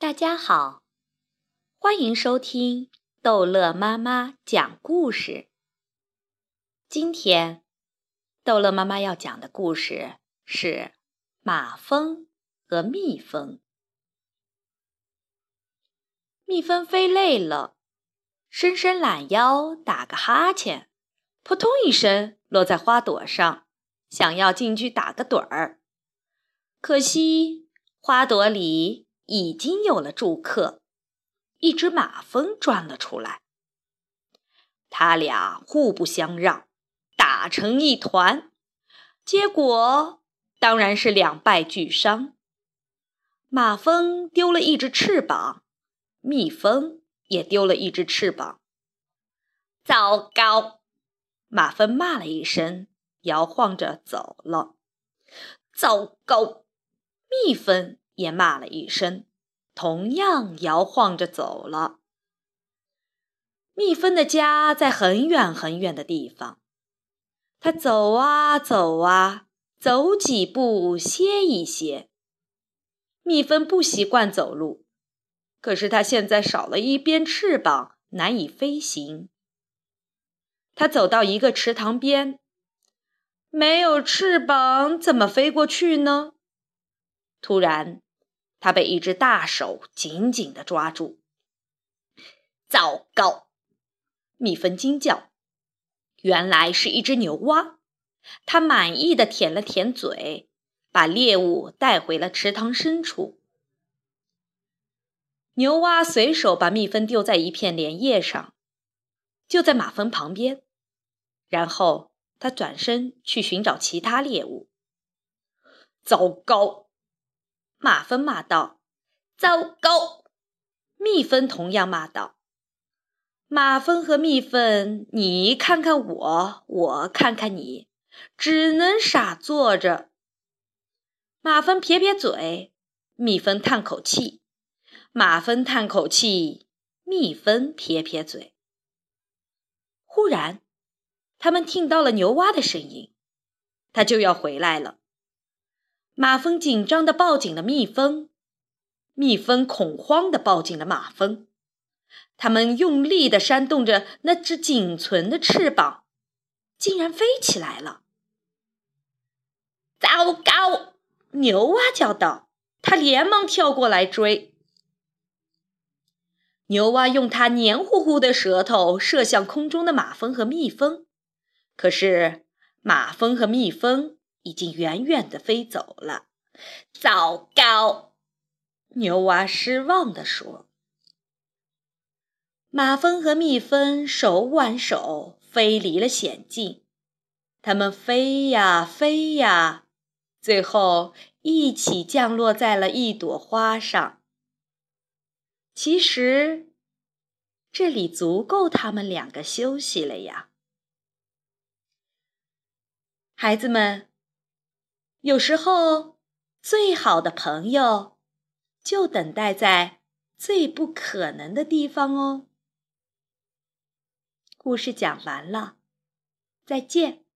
大家好，欢迎收听逗乐妈妈讲故事。今天，逗乐妈妈要讲的故事是马蜂和蜜蜂。蜜蜂飞累了，伸伸懒腰，打个哈欠，扑通一声落在花朵上，想要进去打个盹儿。可惜，花朵里。已经有了住客，一只马蜂钻了出来。他俩互不相让，打成一团，结果当然是两败俱伤。马蜂丢了一只翅膀，蜜蜂也丢了一只翅膀。糟糕！马蜂骂了一声，摇晃着走了。糟糕！蜜蜂。也骂了一声，同样摇晃着走了。蜜蜂的家在很远很远的地方，它走啊走啊，走几步歇一歇。蜜蜂不习惯走路，可是它现在少了一边翅膀，难以飞行。它走到一个池塘边，没有翅膀怎么飞过去呢？突然。他被一只大手紧紧地抓住。糟糕！蜜蜂惊叫。原来是一只牛蛙。它满意的舔了舔嘴，把猎物带回了池塘深处。牛蛙随手把蜜蜂丢在一片莲叶上，就在马蜂旁边。然后他转身去寻找其他猎物。糟糕！马蜂骂道：“糟糕！”蜜蜂同样骂道：“马蜂和蜜蜂，你看看我，我看看你，只能傻坐着。”马蜂撇撇嘴，蜜蜂叹口气，马蜂叹口气，蜜蜂撇撇嘴。忽然，他们听到了牛蛙的声音，它就要回来了。马蜂紧张地抱紧了蜜蜂，蜜蜂恐慌地抱紧了马蜂。它们用力地扇动着那只仅存的翅膀，竟然飞起来了！糟糕！牛蛙叫道，它连忙跳过来追。牛蛙用它黏糊糊的舌头射向空中的马蜂和蜜蜂，可是马蜂和蜜蜂。已经远远地飞走了，糟糕！牛蛙失望地说。马蜂和蜜蜂手挽手飞离了险境，它们飞呀飞呀，最后一起降落在了一朵花上。其实，这里足够他们两个休息了呀，孩子们。有时候，最好的朋友就等待在最不可能的地方哦。故事讲完了，再见。